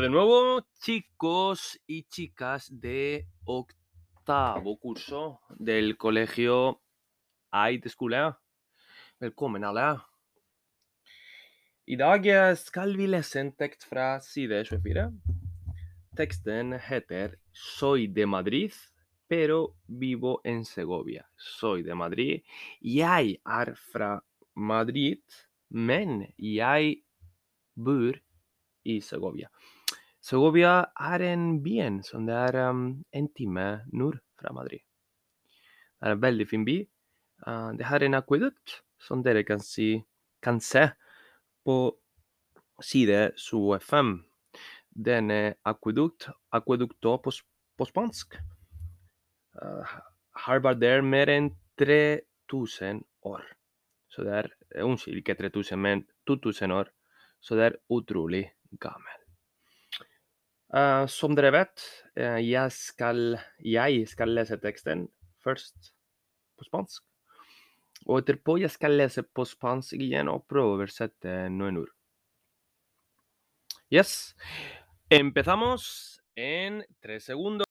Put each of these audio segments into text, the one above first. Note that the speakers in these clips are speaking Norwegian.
De nuevo, chicos y chicas de octavo curso del colegio Eidskole. Velkommen, alle. I dag skal vi lese en tekst fra side 24. Teksten heter Soy de Madrid, pero vivo en Segovia. Soy de Madrid. Jeg er fra Madrid, men jeg bor i Segovia. Segovia er en byen som det er um, en time nord fra Madrid. Det er en veldig fin by. Uh, det har en akvedukt som dere kan, si, kan se på side 25. Denne akvedukt, akvedukto på, på spansk, uh, har vært der mer enn 3000 år. Så det er Unnskyld, ikke 3000, men 2000 år. Så det er utrolig gammel. Uh, som dere vet, uh, jeg, skal, jeg skal lese teksten først på spansk. Og etterpå jeg skal lese på spansk igjen og prøve å oversette noen ord. Yes. Empezamos en tres segundos.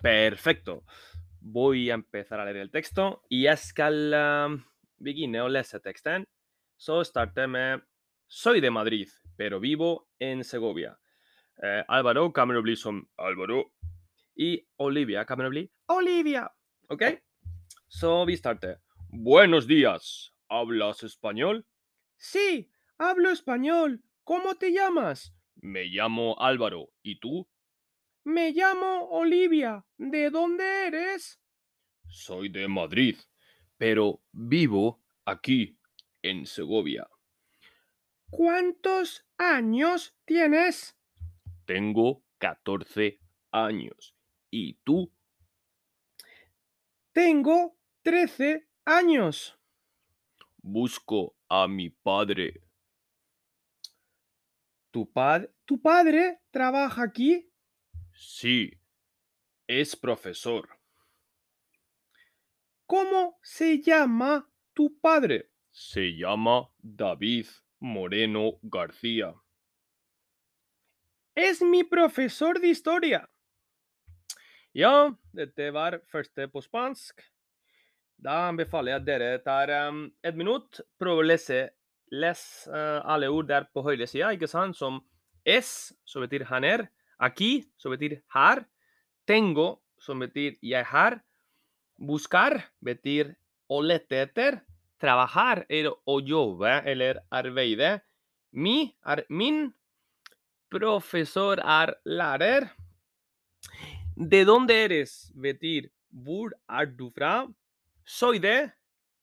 Perfecto. Voy a empezar a leer el texto jeg skal uh, begynne å lese teksten. Så starter Soy de Madrid, pero vivo en Segovia. Eh, Álvaro bli som Álvaro. Y Olivia bli Olivia. ¿Ok? Så vi starter. Buenos días. ¿Hablas español? Sí, hablo español. ¿Cómo te llamas? Me llamo Álvaro. ¿Y tú? Me llamo Olivia. ¿De dónde eres? Soy de Madrid, pero vivo aquí, en Segovia. ¿Cuántos años tienes? Tengo 14 años. ¿Y tú? Tengo 13 años. Busco a mi padre. ¿Tu, pad ¿Tu padre trabaja aquí? Sí, es profesor. ¿Cómo se llama tu padre? Se llama David Moreno García. Es mi profesor de historia. Ja, dette var første på spansk. Da anbefaler jeg at dere tar um, et minutt, prøver å lese les uh, alle ord der på høyre side, ikke sant? Som es, som betyr han er. Aquí, som betyr her. Tengo, som betyr jeg her, Buscar betyr å lete etter. Trabajar er å jobbe eller arbeide. Mi er min. Profesor er lærer. De donde eres betyr hvor er du fra? Soy de.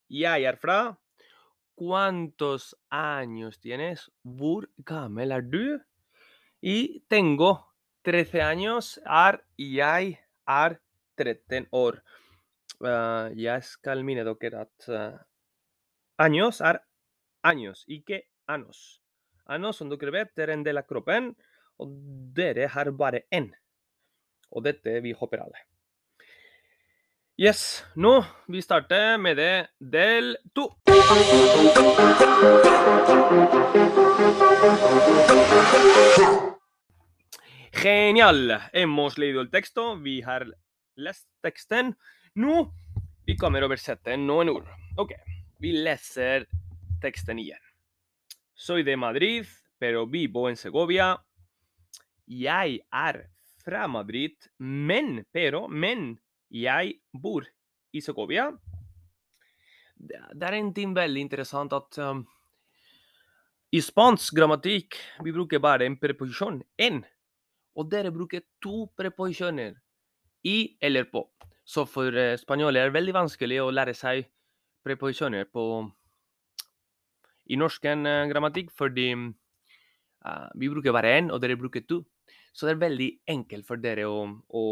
Jeg. ¿Cuántos años tienes? Hvor gammel er du? Y tengo 13 años. Er jeg er 13 år. Uh, jeg skal minne años er años, ikke anos. Anos, som dere vet, er en del av kroppen, dere har bare én. Og dette vi håper alle. Yes, nå vi starter med det del to. Genial! Hemos leído el texto, vi har lest teksten. Nå vi kommer oversette noen ord. Ok, vi leser teksten igjen. Soy de Madrid, pero vivo en Segovia. Jeg er fra Madrid, men, pero, men, jeg bor i Segovia. Det er en ting veldig interessant at um, i spansk grammatikk vi bruker bare en preposisjon, en. Og dere bruker to preposisjoner, i eller på. Så for uh, spanjoler er det veldig vanskelig å lære seg preposisjoner på i norsk uh, grammatikk, fordi uh, vi bruker bare én, og dere bruker to. Så det er veldig enkelt for dere å, å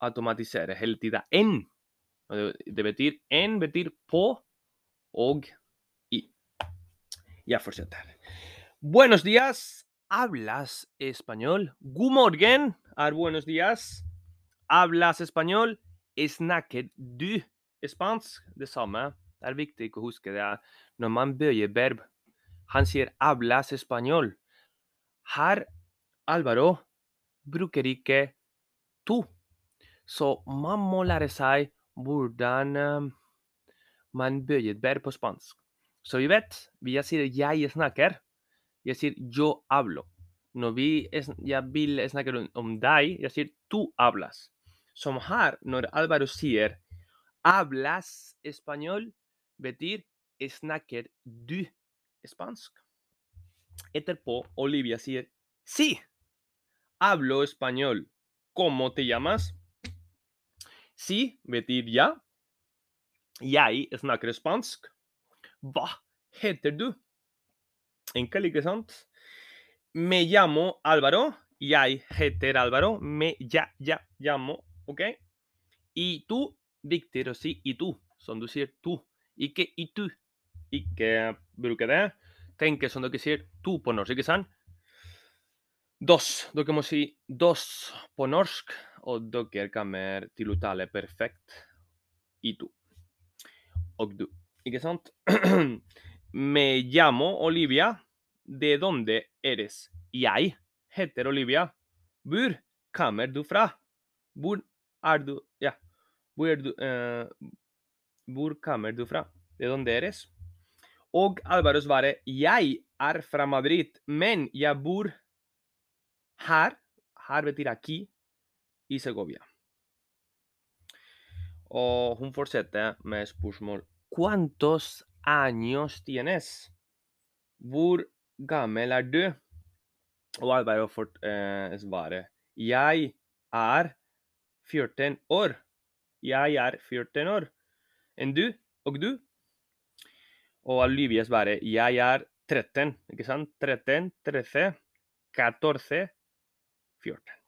automatisere hele tida. En. Det betyr en betyr på og i. Jeg fortsetter. Buenos dias. Hablas español. God morgen er buenos dias. Hablas español. Snakker du spansk? Det samme. Det er viktig å man bøyer verb Han sier 'hablas español'. Her, Alvaro, bruker ikke to. Så man må lære seg hvordan man bøyer verb på spansk. Så vi vet, jeg sier 'jeg snakker', jeg sier 'yo hablo'. Når vi, jeg vil snakke om, deg, jeg 'tú hablas'. Som her, når Alvaro sier 'hablas español', betyr 'snakker du spansk'? Etterpå Olivia sier 'sí'. Hablo español. ¿Cómo te llamas? Sí betyr ja. Jeg snakker spansk. Hva heter du? Enkel, ikke sant? Me llamo Álvaro. Jeg heter Álvaro. Me ya, ya, llamo. OK? I tu. Viktig å si tu, som du tu. Ikke i tu. Ikke bruke det. Tenk som dere sier to på norsk, ikke sant? Dos. Dere må si dos på norsk, og dere kommer til å tale perfekt i tu. Og du. Ikke sant? Me llamo Olivia. De donde eres? Jeg heter Olivia. Hvor kommer du fra? Hvor er du Ja. Hvor er du eh, Hvor kommer du fra? De donde eres? Og Alvaro svarer jeg er fra Madrid, men jeg bor her. Her betyr aquí i Segovia. Og hun fortsetter med spørsmål. Quantos años tienes? Hvor gammel er du? Og Alvaro fort, eh, svarer jeg er 14 år. Jeg er 14 år. Enn du? Og du? Og Olivia svarer jeg er 13. Ikke sant? 13, 13, 14, 14.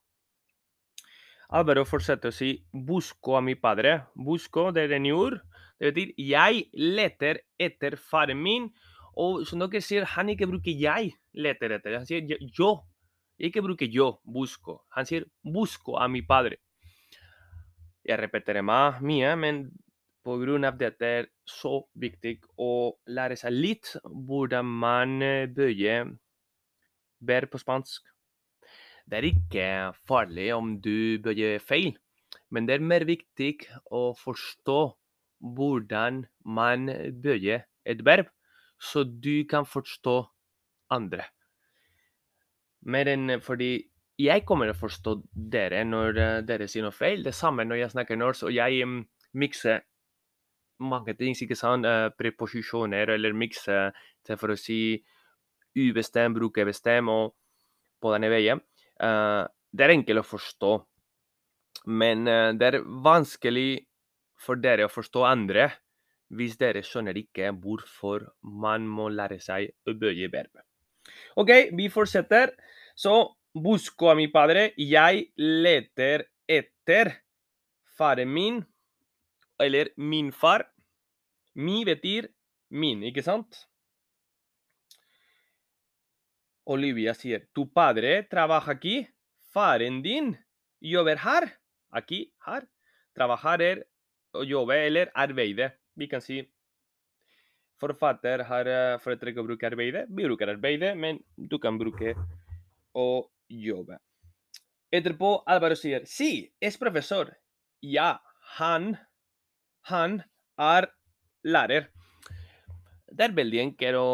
Alvaro fortsetter å si 'busco a mi padre'. Busco det er en ord. Det betyr 'jeg leter etter faren min'. Og som dere sier, han ikke bruker 'jeg leter etter'. Han sier 'yo'. Ikke bruker 'yo', 'busco'. Han sier 'busco a mi padre'. Jeg repeterer meg mye, men av dette er så viktig å lære seg litt hvordan man bøyer verb på spansk. Det er ikke farlig om du bøyer feil, men det er mer viktig å forstå hvordan man bøyer et verb, så du kan forstå andre. Mer enn fordi jeg kommer til å forstå dere når dere sier noe feil. Det samme når jeg snakker norsk og jeg um, mikser mange ting, ikke sant? preposisjoner, eller mikser til for å si ubestemt, bruke bestemt og på denne veien. Det er enkelt å forstå, men det er vanskelig for dere å forstå andre hvis dere skjønner ikke hvorfor man må lære seg å bøye verb. OK, vi fortsetter. Så busco a mi padre. Jeg leter etter faren min, eller min far. Mi betyr min, ikke sant? Olivia sier tu padre trabaja aquí. Faren din jobber her. Aquí, her. Trabajar er å jobbe eller arbeide. Vi kan si har foretrekker å bruke arbeide. Vi arbeide, men du kan bruke å jobbe. Etterpå Alvaro sier sí, es profesor. Ja, han, han er lærer. Det er veldig enkelt å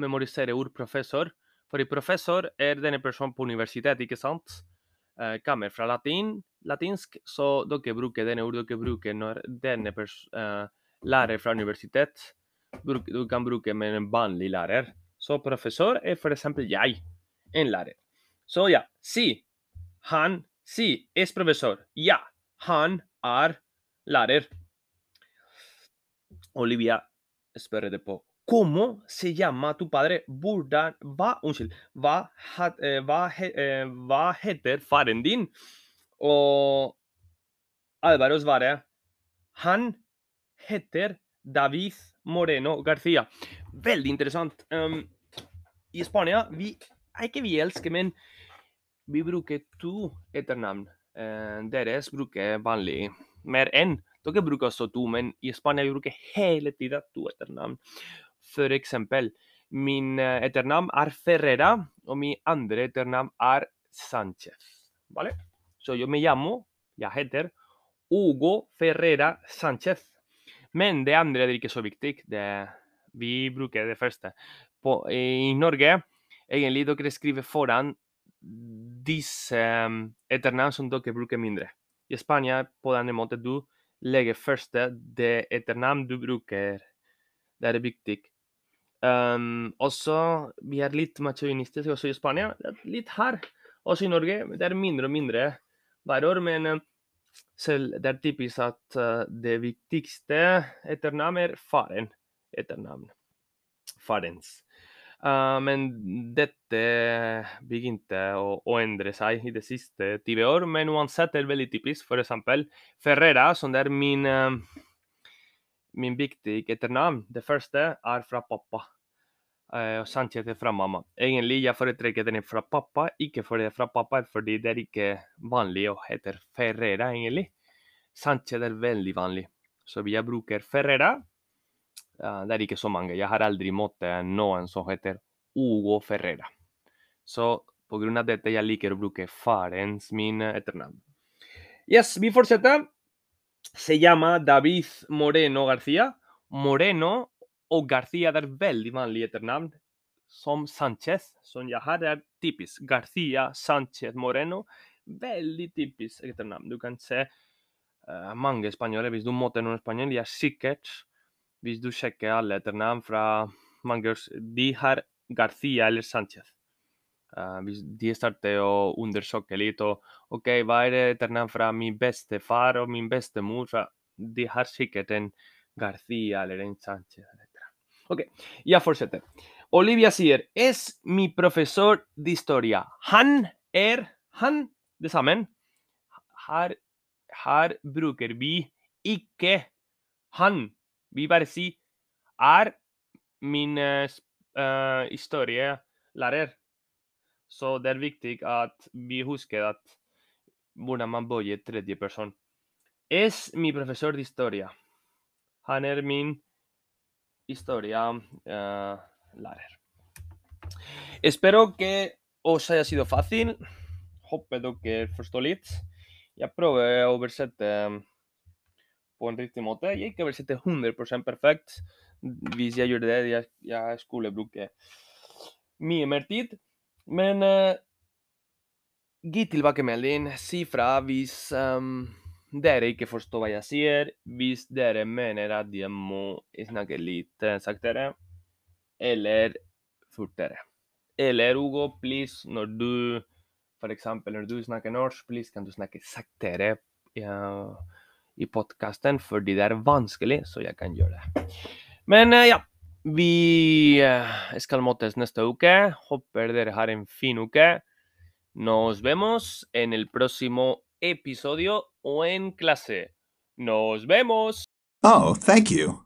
memorisere ord professor, fordi professor er denne personen på universitet, ikke sant? Eh, kommer fra latin, latinsk, så dere bruker denne ord dere bruker når denne uh, lærer fra universitet. Du kan bruke med en vanlig lærer. Så professor er eksempel jeg, en lærer. Så ja, si. Han, si, es professor. Ja, han er lærer. Olivia spør etterpå. ¿Cómo se llama tu padre? Hvordan Hva Unnskyld. Hva, eh, hva, he, eh, hva heter faren din? Og Alvaro svarer Han heter David Moreno Garcia. Veldig interessant. Um, I Spania vi ikke vi elsker, men vi bruker to etternavn. Uh, deres bruker vanlig mer enn. Dere bruker også to, men i Spania bruker hele tida to etternavn. For eksempel Min eh, etternavn er Ferrera, og min andre etternavn er Sanchez. ¿Vale? Så jeg me llamo, jeg heter Hugo Ferrera Sanchez. Men det andre er ikke så viktig. Det, vi bruker det første. På, I Norge, egentlig dere skriver foran disse etternavn som dere bruker mindre. I Spania på denne måten du legger første det etternavn du bruker. Det er viktig. Um, også, vi er litt machoinistiske også i Spania. Litt her. Også i Norge. Det er mindre og mindre hver år. Men uh, selv det er typisk at uh, det viktigste etternavn er faren. Etternavn. Farens. Uh, men dette begynte å, å, endre seg i de siste 20 år. Men uansett er det veldig typisk. For eksempel Ferrera, som er min, uh, min viktige etternavn. Det første er fra pappa. Uh, og Sanchez er fra mamma. Egentlig jeg foretrekker den fra pappa, ikke fordi det er fra pappa, fordi det er ikke vanlig å hete Ferrera, egentlig. Sanchez er veldig vanlig. Så jeg bruker Ferrera. Uh, det er ikke så mange. Jeg har aldri møtt noen som heter Hugo Ferrera. Så av dette jeg liker å bruke farens min etternavn. Yes, vi fortsetter. Se llama David Moreno García. Moreno og García er veldig vanlige etternavn. Som Sanchez, som jeg har, er typisk. García, Sanchez, Moreno. Veldig typisk etternavn. Du kan se uh, mange spanjoler. Hvis du møter noen spanjol, de er sikkert Hvis du sjekker alle fra mange De har Garcia eller Sánchez. Uh, hvis de starter å undersøke OK, hva er etternavn fra min bestefar og min bestemor? De har sikkert en Garcia eller en Sánchez. OK, jeg fortsetter. Olivia sier és mi professor d'historia. Han er han det samme. Her, her bruker vi ikke han. Vi bare er min uh, uh, historielærer. Så det er viktig at vi husker at hvordan man bøyer. Es mi profesor de historia. Han er min historielærer. Uh, Espero que os haya sido fácil. Håper dere forstår litt. På en riktig måte. Jeg ikke oversette 100 perfekt. Hvis jeg gjør det, jeg, jeg skulle bruke mye mer tid. Men uh, gi tilbakemelding. Si fra hvis um, dere ikke forstår hva jeg sier. Hvis dere mener at jeg må snakke litt saktere. Eller fortere. Eller Hugo, please, når du f.eks. når du snakker norsk, please, kan du snakke saktere uh, i podkasten, fordi det er vanskelig, så jeg kan gjøre det. Men eh, ja, vi eh, skal møtes neste uke. Håper dere har en fin uke. Nos vemos en el próximo episodio o en clase. Nos vemos. Oh, thank you.